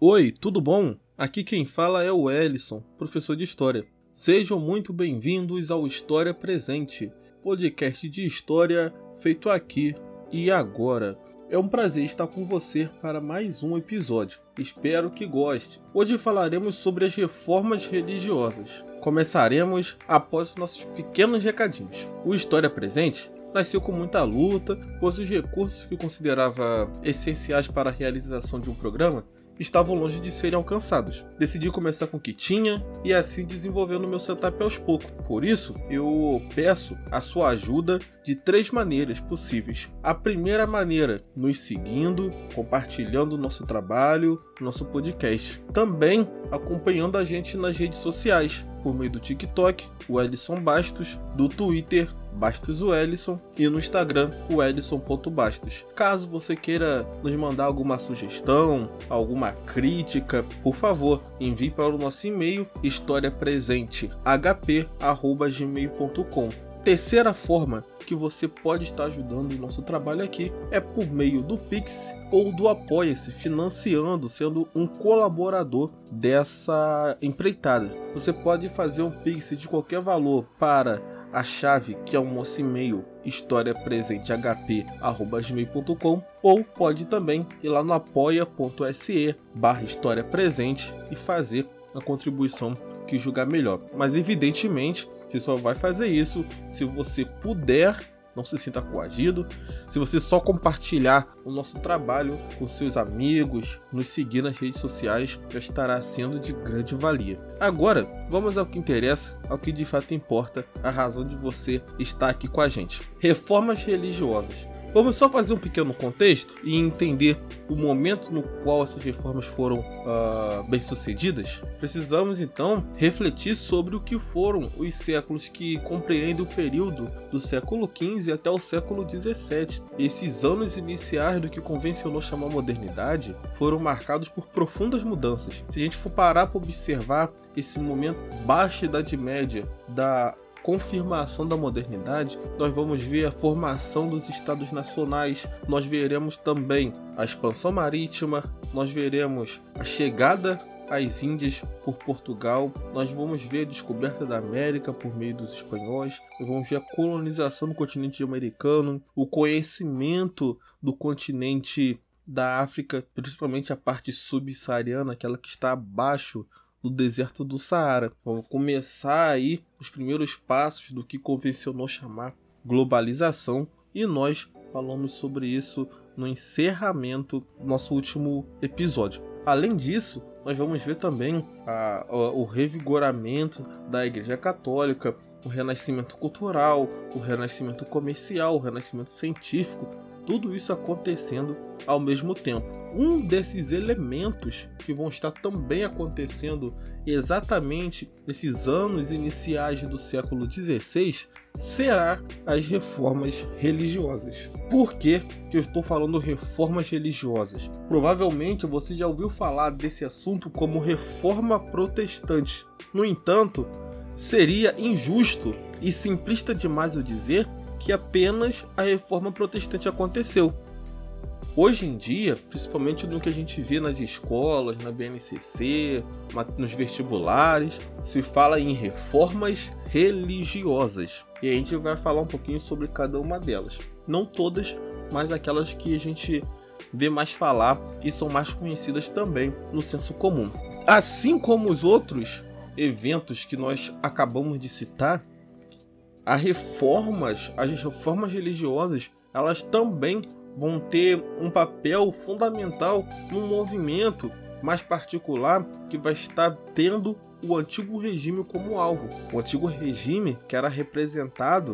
Oi, tudo bom? Aqui quem fala é o Ellison, professor de História. Sejam muito bem-vindos ao História Presente, podcast de história feito aqui e agora. É um prazer estar com você para mais um episódio. Espero que goste. Hoje falaremos sobre as reformas religiosas. Começaremos após os nossos pequenos recadinhos. O História Presente nasceu com muita luta, pois os recursos que considerava essenciais para a realização de um programa estavam longe de serem alcançados. Decidi começar com o que tinha e assim desenvolvendo meu setup aos poucos. Por isso, eu peço a sua ajuda de três maneiras possíveis. A primeira maneira, nos seguindo, compartilhando nosso trabalho, nosso podcast. Também acompanhando a gente nas redes sociais, por meio do TikTok, o Ellison Bastos, do Twitter, Bastos Wellison e no Instagram o Ellison.bastos. Caso você queira nos mandar alguma sugestão, alguma crítica, por favor, envie para o nosso e-mail historiapresente.hp@gmail.com. Terceira forma que você pode estar ajudando o nosso trabalho aqui é por meio do Pix ou do Apoia-se, financiando, sendo um colaborador dessa empreitada. Você pode fazer um Pix de qualquer valor para a chave que é o nosso e-mail historiapresentehp@gmail.com ou pode também ir lá no apoia.se barra história presente e fazer a contribuição que julgar melhor. Mas evidentemente você só vai fazer isso se você puder não se sinta coagido. Se você só compartilhar o nosso trabalho com seus amigos, nos seguir nas redes sociais, já estará sendo de grande valia. Agora, vamos ao que interessa, ao que de fato importa, a razão de você estar aqui com a gente. Reformas religiosas. Vamos só fazer um pequeno contexto e entender o momento no qual essas reformas foram uh, bem sucedidas. Precisamos então refletir sobre o que foram os séculos que compreendem o período do século XV até o século XVII. Esses anos iniciais do que convencionou chamar modernidade foram marcados por profundas mudanças. Se a gente for parar para observar esse momento baixa Idade Média da confirmação da modernidade, nós vamos ver a formação dos estados nacionais, nós veremos também a expansão marítima, nós veremos a chegada às Índias por Portugal, nós vamos ver a descoberta da América por meio dos espanhóis, nós vamos ver a colonização do continente americano, o conhecimento do continente da África, principalmente a parte subsaariana, aquela que está abaixo do deserto do Saara. Vamos começar aí os primeiros passos do que convencionou chamar globalização e nós falamos sobre isso no encerramento do nosso último episódio. Além disso, nós vamos ver também a, a, o revigoramento da Igreja Católica, o renascimento cultural, o renascimento comercial, o renascimento científico, tudo isso acontecendo ao mesmo tempo. Um desses elementos que vão estar também acontecendo exatamente nesses anos iniciais do século XVI será as reformas religiosas. Por que, que eu estou falando reformas religiosas? Provavelmente você já ouviu falar desse assunto como reforma protestante. No entanto, seria injusto e simplista demais eu dizer que apenas a reforma protestante aconteceu. Hoje em dia, principalmente no que a gente vê nas escolas, na BNCC, nos vestibulares, se fala em reformas religiosas. E a gente vai falar um pouquinho sobre cada uma delas. Não todas, mas aquelas que a gente vê mais falar e são mais conhecidas também no senso comum. Assim como os outros eventos que nós acabamos de citar, as reformas, as reformas religiosas, elas também vão ter um papel fundamental num movimento mais particular que vai estar tendo o antigo regime como alvo. O antigo regime que era representado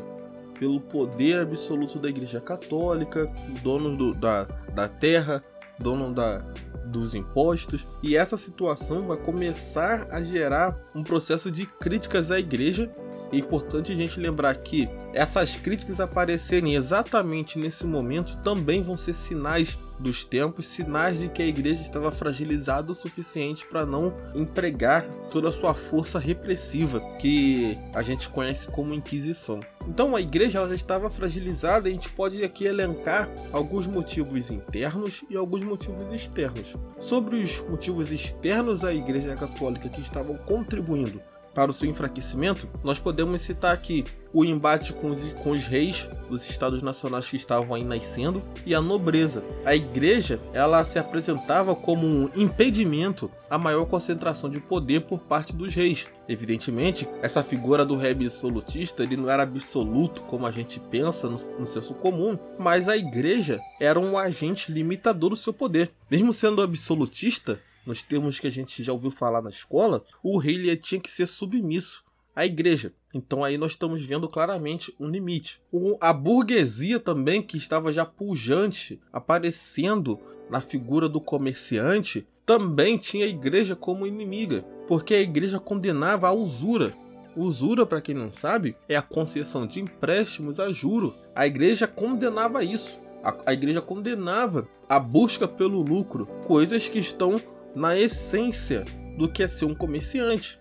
pelo poder absoluto da Igreja Católica, dono do, da, da terra, dono da, dos impostos, e essa situação vai começar a gerar um processo de críticas à Igreja É importante a gente lembrar que essas críticas aparecerem exatamente nesse momento também vão ser sinais dos tempos, sinais de que a igreja estava fragilizada o suficiente para não empregar toda a sua força repressiva, que a gente conhece como Inquisição. Então a igreja já estava fragilizada e a gente pode aqui elencar alguns motivos internos e alguns motivos externos. Sobre os motivos externos à igreja católica que estavam contribuindo para o seu enfraquecimento, nós podemos citar aqui o embate com os, com os reis dos estados nacionais que estavam aí nascendo e a nobreza. A igreja ela se apresentava como um impedimento à maior concentração de poder por parte dos reis. Evidentemente, essa figura do rei absolutista ele não era absoluto como a gente pensa no, no senso comum, mas a igreja era um agente limitador do seu poder. Mesmo sendo absolutista, nos termos que a gente já ouviu falar na escola, o rei tinha que ser submisso à igreja. Então aí nós estamos vendo claramente um limite. A burguesia também, que estava já pujante, aparecendo na figura do comerciante, também tinha a igreja como inimiga, porque a igreja condenava a usura. Usura, para quem não sabe, é a concessão de empréstimos a juro. A igreja condenava isso. A, a igreja condenava a busca pelo lucro, coisas que estão na essência do que é ser um comerciante.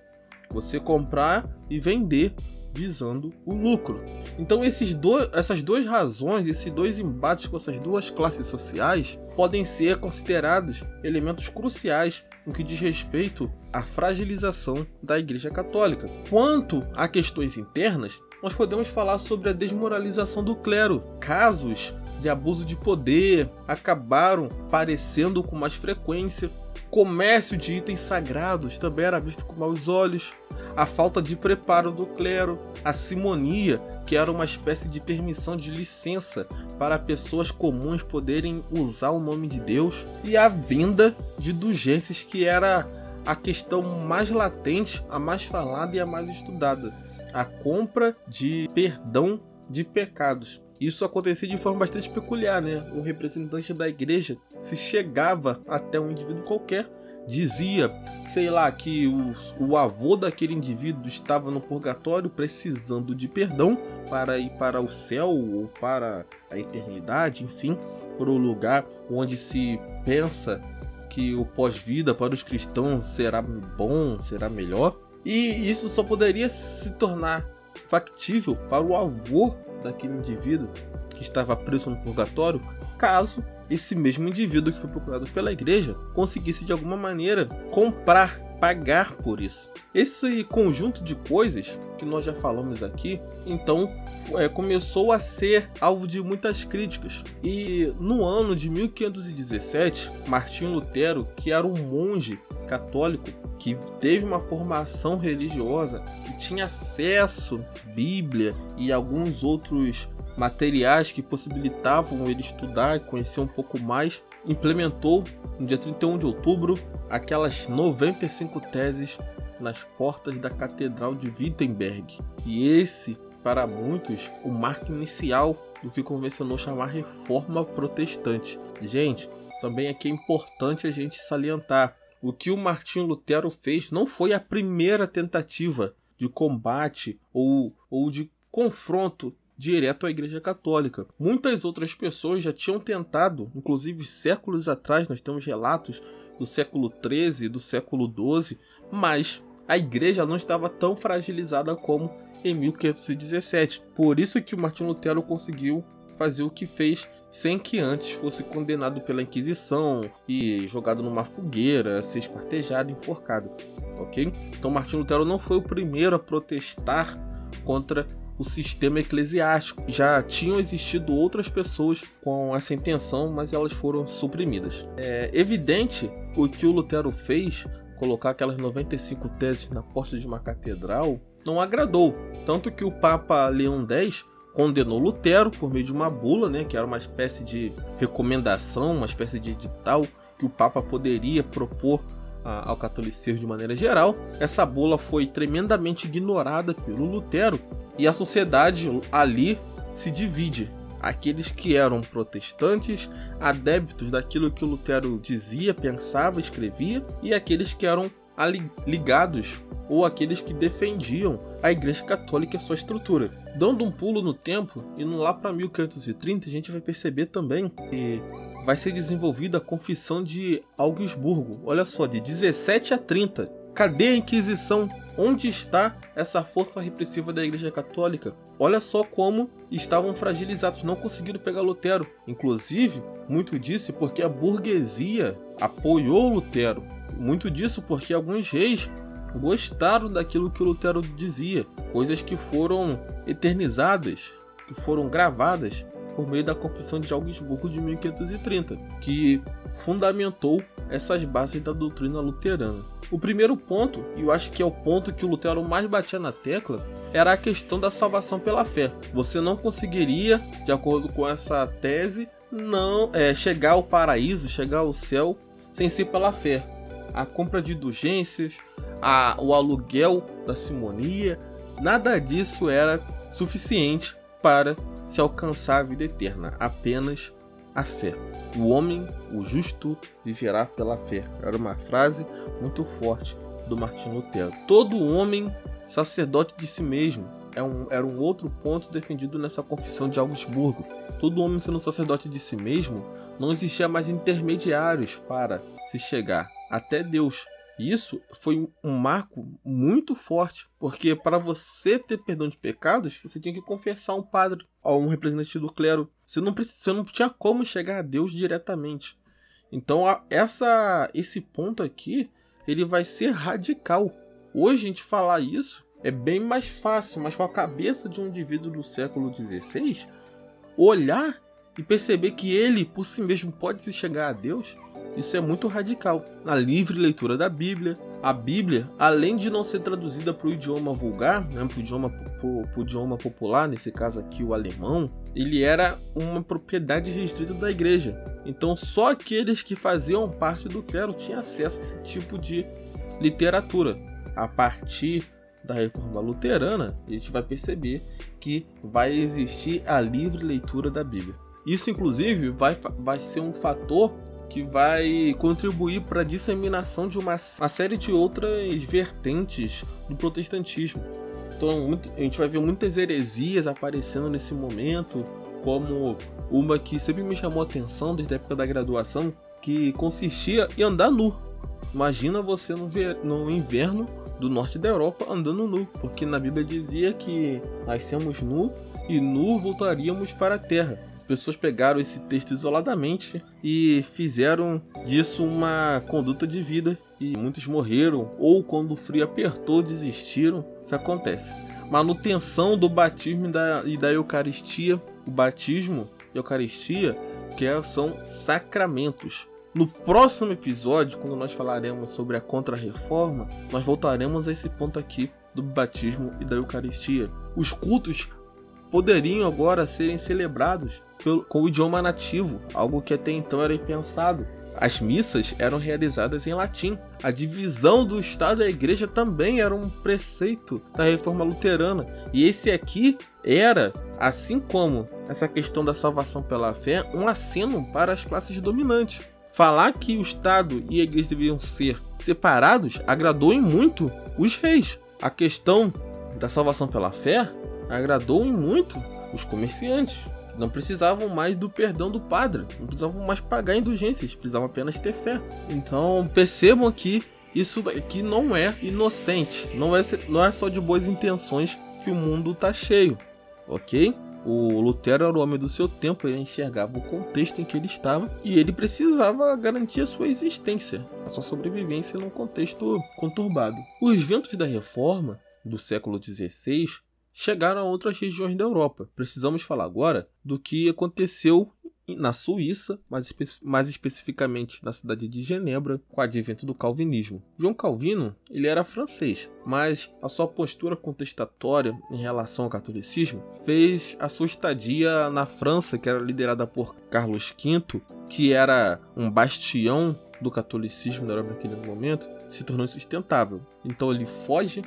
Você comprar e vender visando o lucro. Então esses dois, essas duas razões, esses dois embates com essas duas classes sociais podem ser considerados elementos cruciais no que diz respeito à fragilização da Igreja Católica. Quanto a questões internas, nós podemos falar sobre a desmoralização do clero. Casos de abuso de poder acabaram aparecendo com mais frequência comércio de itens sagrados também era visto com maus olhos, a falta de preparo do clero, a simonia, que era uma espécie de permissão de licença para pessoas comuns poderem usar o nome de Deus, e a venda de indulgências, que era a questão mais latente, a mais falada e a mais estudada. A compra de perdão de pecados. Isso acontecia de forma bastante peculiar, né? O representante da igreja se chegava até um indivíduo qualquer, dizia, sei lá, que o, o avô daquele indivíduo estava no purgatório precisando de perdão para ir para o céu ou para a eternidade, enfim, para o lugar onde se pensa que o pós-vida para os cristãos será bom, será melhor. E isso só poderia se tornar factível para o avô daquele indivíduo que estava preso no purgatório, caso esse mesmo indivíduo que foi procurado pela igreja conseguisse de alguma maneira comprar, pagar por isso. Esse conjunto de coisas que nós já falamos aqui, então é, começou a ser alvo de muitas críticas. E no ano de 1517, Martinho Lutero, que era um monge católico que teve uma formação religiosa, que tinha acesso à Bíblia e alguns outros materiais que possibilitavam ele estudar e conhecer um pouco mais, implementou no dia 31 de outubro aquelas 95 teses nas portas da Catedral de Wittenberg. E esse, para muitos, o marco inicial do que convencionou chamar Reforma Protestante. Gente, também aqui é importante a gente salientar o que o Martinho Lutero fez não foi a primeira tentativa de combate ou, ou de confronto direto à Igreja Católica. Muitas outras pessoas já tinham tentado, inclusive séculos atrás, nós temos relatos do século XIII, do século XII, mas a igreja não estava tão fragilizada como em 1517. Por isso que o Martinho Lutero conseguiu fazer o que fez sem que antes fosse condenado pela Inquisição e jogado numa fogueira, ser esquartejado, enforcado, ok? Então Martinho Lutero não foi o primeiro a protestar contra o sistema eclesiástico. Já tinham existido outras pessoas com essa intenção, mas elas foram suprimidas. É evidente o que o Lutero fez, colocar aquelas 95 teses na porta de uma catedral, não agradou. Tanto que o Papa Leão X condenou Lutero por meio de uma bula, né, que era uma espécie de recomendação, uma espécie de edital que o Papa poderia propor a, ao catolicismo de maneira geral. Essa bula foi tremendamente ignorada pelo Lutero e a sociedade ali se divide. Aqueles que eram protestantes, adeptos daquilo que Lutero dizia, pensava, escrevia, e aqueles que eram ligados ou aqueles que defendiam a Igreja Católica e a sua estrutura. Dando um pulo no tempo, indo lá para 1530, a gente vai perceber também que vai ser desenvolvida a Confissão de Augsburgo. Olha só, de 17 a 30. Cadê a Inquisição? Onde está essa força repressiva da Igreja Católica? Olha só como estavam fragilizados, não conseguiram pegar Lutero. Inclusive, muito disso porque a burguesia apoiou Lutero. Muito disso porque alguns reis gostaram daquilo que o Lutero dizia, coisas que foram eternizadas, que foram gravadas por meio da Confissão de Augsburgo de 1530, que fundamentou essas bases da doutrina luterana. O primeiro ponto, e eu acho que é o ponto que o Lutero mais batia na tecla, era a questão da salvação pela fé. Você não conseguiria, de acordo com essa tese, não é, chegar ao paraíso, chegar ao céu, sem ser pela fé. A compra de indulgências, a, o aluguel da simonia, nada disso era suficiente para se alcançar a vida eterna, apenas a fé. O homem, o justo, viverá pela fé. Era uma frase muito forte do Martinho Lutero. Todo homem sacerdote de si mesmo é um, era um outro ponto defendido nessa confissão de Augsburgo. Todo homem sendo sacerdote de si mesmo, não existia mais intermediários para se chegar até Deus. Isso foi um marco muito forte, porque para você ter perdão de pecados, você tinha que confessar um padre ou um representante do clero. Você não, você não tinha como chegar a Deus diretamente. Então, essa, esse ponto aqui, ele vai ser radical. Hoje a gente falar isso é bem mais fácil, mas com a cabeça de um indivíduo do século XVI, olhar e perceber que ele por si mesmo pode chegar a Deus, isso é muito radical. Na livre leitura da Bíblia, a Bíblia, além de não ser traduzida para o idioma vulgar, né, para o idioma, idioma popular, nesse caso aqui o alemão, ele era uma propriedade restrita da igreja. Então só aqueles que faziam parte do clero tinham acesso a esse tipo de literatura. A partir da reforma luterana, a gente vai perceber que vai existir a livre leitura da Bíblia. Isso, inclusive, vai, vai ser um fator que vai contribuir para a disseminação de uma, uma, série de outras vertentes do protestantismo. Então, a gente vai ver muitas heresias aparecendo nesse momento, como uma que sempre me chamou a atenção desde a época da graduação, que consistia em andar nu. Imagina você no, no inverno do norte da Europa andando nu, porque na Bíblia dizia que nascemos nu e nu voltaríamos para a terra pessoas pegaram esse texto isoladamente e fizeram disso uma conduta de vida e muitos morreram ou quando o frio apertou desistiram. Isso acontece. Manutenção do batismo e da, e da Eucaristia. O batismo e a Eucaristia que é, são sacramentos. No próximo episódio, quando nós falaremos sobre a Contra-Reforma, nós voltaremos a esse ponto aqui do batismo e da Eucaristia. Os cultos poderiam agora serem celebrados com o idioma nativo, algo que até então era impensado. As missas eram realizadas em latim. A divisão do Estado e da Igreja também era um preceito da reforma luterana. E esse aqui era, assim como essa questão da salvação pela fé, um aceno para as classes dominantes. Falar que o Estado e a Igreja deviam ser separados agradou em muito os reis. A questão da salvação pela fé agradou em muito os comerciantes. Não precisavam mais do perdão do padre, não precisavam mais pagar indulgências, precisavam apenas ter fé. Então percebam que isso daqui não é inocente, não é, não é só de boas intenções que o mundo está cheio, ok? O Lutero era o homem do seu tempo, ele enxergava o contexto em que ele estava e ele precisava garantir a sua existência, a sua sobrevivência num contexto conturbado. Os ventos da reforma do século XVI chegaram a outras regiões da Europa. Precisamos falar agora do que aconteceu na Suíça, mais, espe mais especificamente na cidade de Genebra, com o advento do calvinismo. João Calvino ele era francês, mas a sua postura contestatória em relação ao catolicismo fez a sua estadia na França, que era liderada por Carlos V, que era um bastião do catolicismo na Europa naquele momento, se tornou insustentável. Então ele foge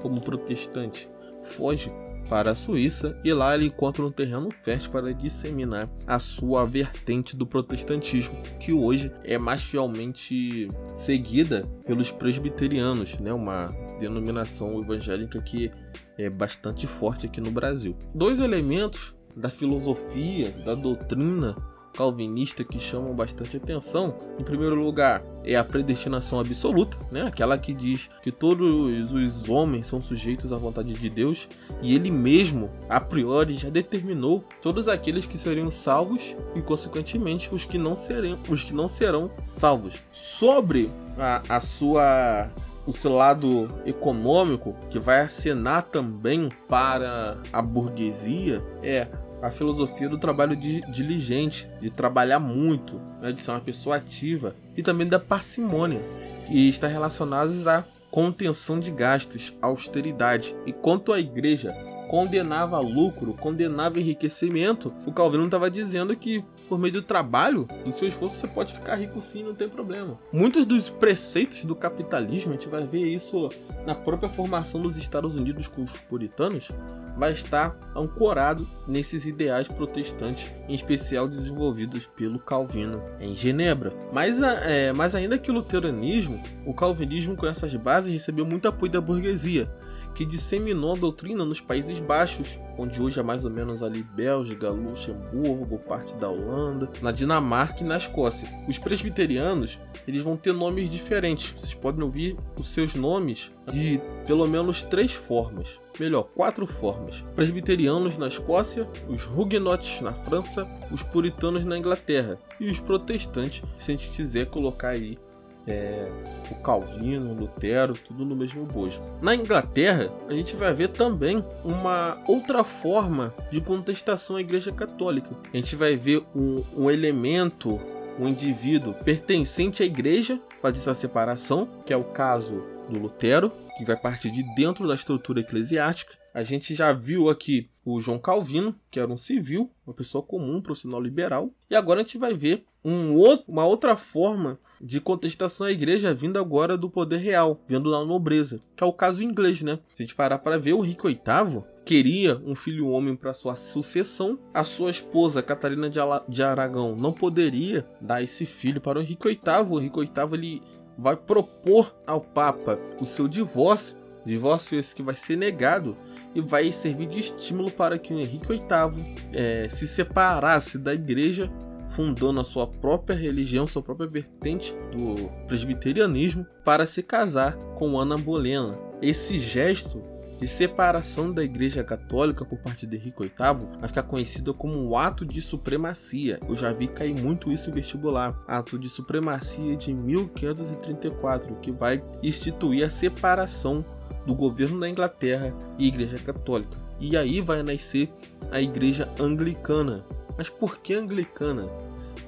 como protestante foge para a Suíça e lá ele encontra um terreno fértil para disseminar a sua vertente do protestantismo, que hoje é mais fielmente seguida pelos presbiterianos, né? uma, denominação evangélica que é bastante forte aqui no Brasil. Dois elementos da filosofia, da doutrina calvinista que chamam bastante atenção. Em primeiro lugar, é a predestinação absoluta, né? Aquela que diz que todos os homens são sujeitos à vontade de Deus e ele mesmo, a priori, já determinou todos aqueles que seriam salvos e consequentemente os que não serão, os que não serão salvos. Sobre a, a sua o seu lado econômico, que vai acenar também para a burguesia, é a filosofia do trabalho diligente, de trabalhar muito, né, de ser uma pessoa ativa e também da parcimônia, que está relacionados à contenção de gastos, austeridade. E quanto à igreja, condenava lucro, condenava enriquecimento, o Calvino estava dizendo que por meio do trabalho, do seu esforço, você pode ficar rico sim, não tem problema. Muitos dos preceitos do capitalismo, a gente vai ver isso na própria formação dos Estados Unidos com os puritanos, vai estar ancorado nesses ideais protestantes, em especial desenvolvidos pelo Calvino em Genebra. Mas, é, mas ainda que o luteranismo, o calvinismo com essas bases recebeu muito apoio da burguesia, que disseminou a doutrina nos Países Baixos, onde hoje é mais ou menos ali Bélgica, Luxemburgo, parte da Holanda, na Dinamarca e na Escócia. Os presbiterianos, eles vão ter nomes diferentes. Vocês podem ouvir os seus nomes de pelo menos três formas. Melhor, quatro formas. Presbiterianos na Escócia, os Huguenots na França, os Puritanos na Inglaterra e os protestantes, se a gente quiser colocar aí é, o Calvino, o Lutero, tudo no mesmo bojo. Na Inglaterra, a gente vai ver também uma outra forma de contestação à Igreja Católica. A gente vai ver um, um elemento, um indivíduo pertencente à Igreja, faz essa separação, que é o caso do Lutero, que vai partir de dentro da estrutura eclesiástica. A gente já viu aqui o João Calvino, que era um civil, uma pessoa comum, profissional liberal. E agora a gente vai ver um outro, uma outra forma de contestação à igreja vindo agora do poder real, vindo da nobreza, que é o caso inglês, né? Se a gente parar para ver, o Rico VIII queria um filho homem para sua sucessão, a sua esposa Catarina de Aragão não poderia dar esse filho para o Henrique VIII. O Henrique VIII ele vai propor ao Papa o seu divórcio, divórcio esse que vai ser negado e vai servir de estímulo para que o Henrique VIII é, se separasse da igreja fundando a sua própria religião, sua própria vertente do presbiterianismo, para se casar com Ana Bolena. Esse gesto de separação da Igreja Católica por parte de Henrique VIII vai ficar conhecido como um ato de supremacia. Eu já vi cair muito isso em vestibular. Ato de supremacia de 1534, que vai instituir a separação do governo da Inglaterra e Igreja Católica. E aí vai nascer a Igreja Anglicana. Mas por que anglicana?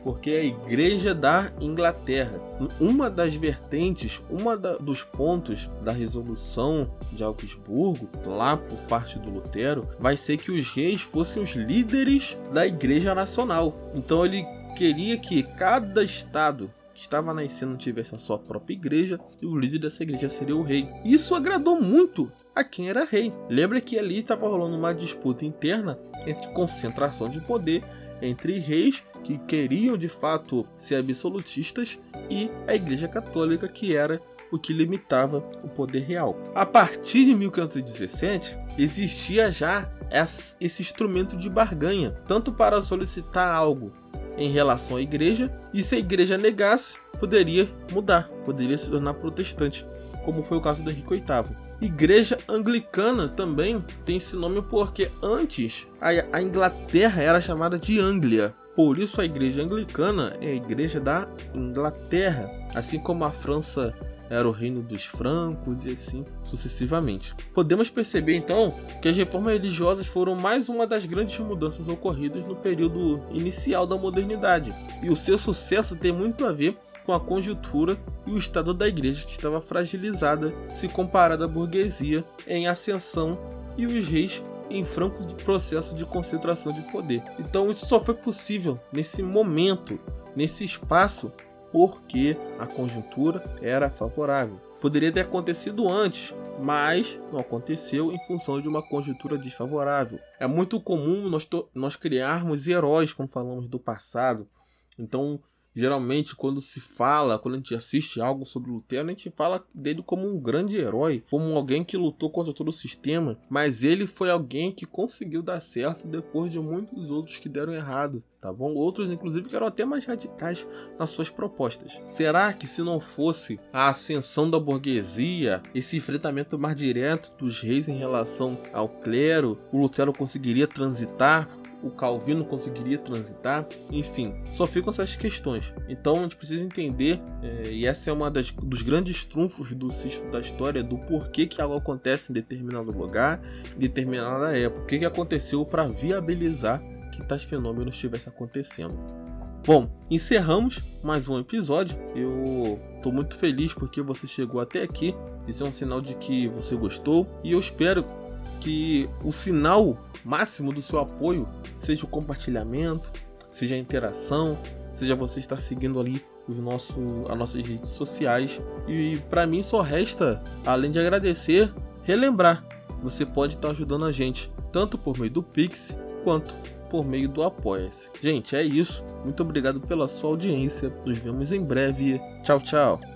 Porque é a Igreja da Inglaterra. Uma das vertentes, uma da, dos pontos da resolução de Augsburgo, lá por parte do Lutero, vai ser que os reis fossem os líderes da Igreja Nacional. Então ele queria que cada estado que estava nascendo tivesse a sua própria igreja e o líder dessa igreja seria o rei. Isso agradou muito a quem era rei. Lembra que ali estava rolando uma disputa interna entre concentração de poder entre reis que queriam de fato ser absolutistas e a Igreja Católica que era o que limitava o poder real. A partir de 1517, existia já esse instrumento de barganha, tanto para solicitar algo em relação à igreja, e se a igreja negasse, poderia mudar, poderia se tornar protestante, como foi o caso do Henrique VIII. Igreja Anglicana também tem esse nome porque antes a, Inglaterra era chamada de Anglia. Por isso a Igreja Anglicana é a Igreja da Inglaterra, assim como a França era o reino dos francos e assim sucessivamente. Podemos perceber então que as reformas religiosas foram mais uma das grandes mudanças ocorridas no período inicial da modernidade, e o seu sucesso tem muito a ver com a conjuntura e o estado da igreja que estava fragilizada se comparada à burguesia em ascensão e os reis em franco processo de concentração de poder. Então isso só foi possível nesse momento, nesse espaço, porque a conjuntura era favorável. Poderia ter acontecido antes, mas não aconteceu em função de uma conjuntura desfavorável. É muito comum nós, nós criarmos heróis quando falamos do passado. Então, Geralmente, quando se fala, quando a gente assiste algo sobre Lutero, a gente fala dele como um grande herói, como alguém que lutou contra todo o sistema, mas ele foi alguém que conseguiu dar certo depois de muitos outros que deram errado tá bom? Outros, inclusive, que eram até mais radicais nas suas propostas. Será que se não fosse a ascensão da burguesia, esse enfrentamento mais direto dos reis em relação ao clero, o Lutero conseguiria transitar o Calvino conseguiria transitar, enfim, só ficam essas questões. Então a gente precisa entender, é, e essa é uma das, dos grandes trunfos do cisto da história, do porquê que algo acontece em determinado lugar, em determinada época, o que, que aconteceu para viabilizar que tais fenômenos estivessem acontecendo. Bom, encerramos mais um episódio. Eu estou muito feliz porque você chegou até aqui. Isso é um sinal de que você gostou e eu espero que o sinal máximo do seu apoio seja o compartilhamento, seja a interação, seja você estar seguindo ali os nosso, as nossas redes sociais. E para mim só resta, além de agradecer, relembrar. Você pode estar ajudando a gente, tanto por meio do Pix quanto por meio do Apoia-se. Gente, é isso. Muito obrigado pela sua audiência. Nos vemos em breve. Tchau, tchau.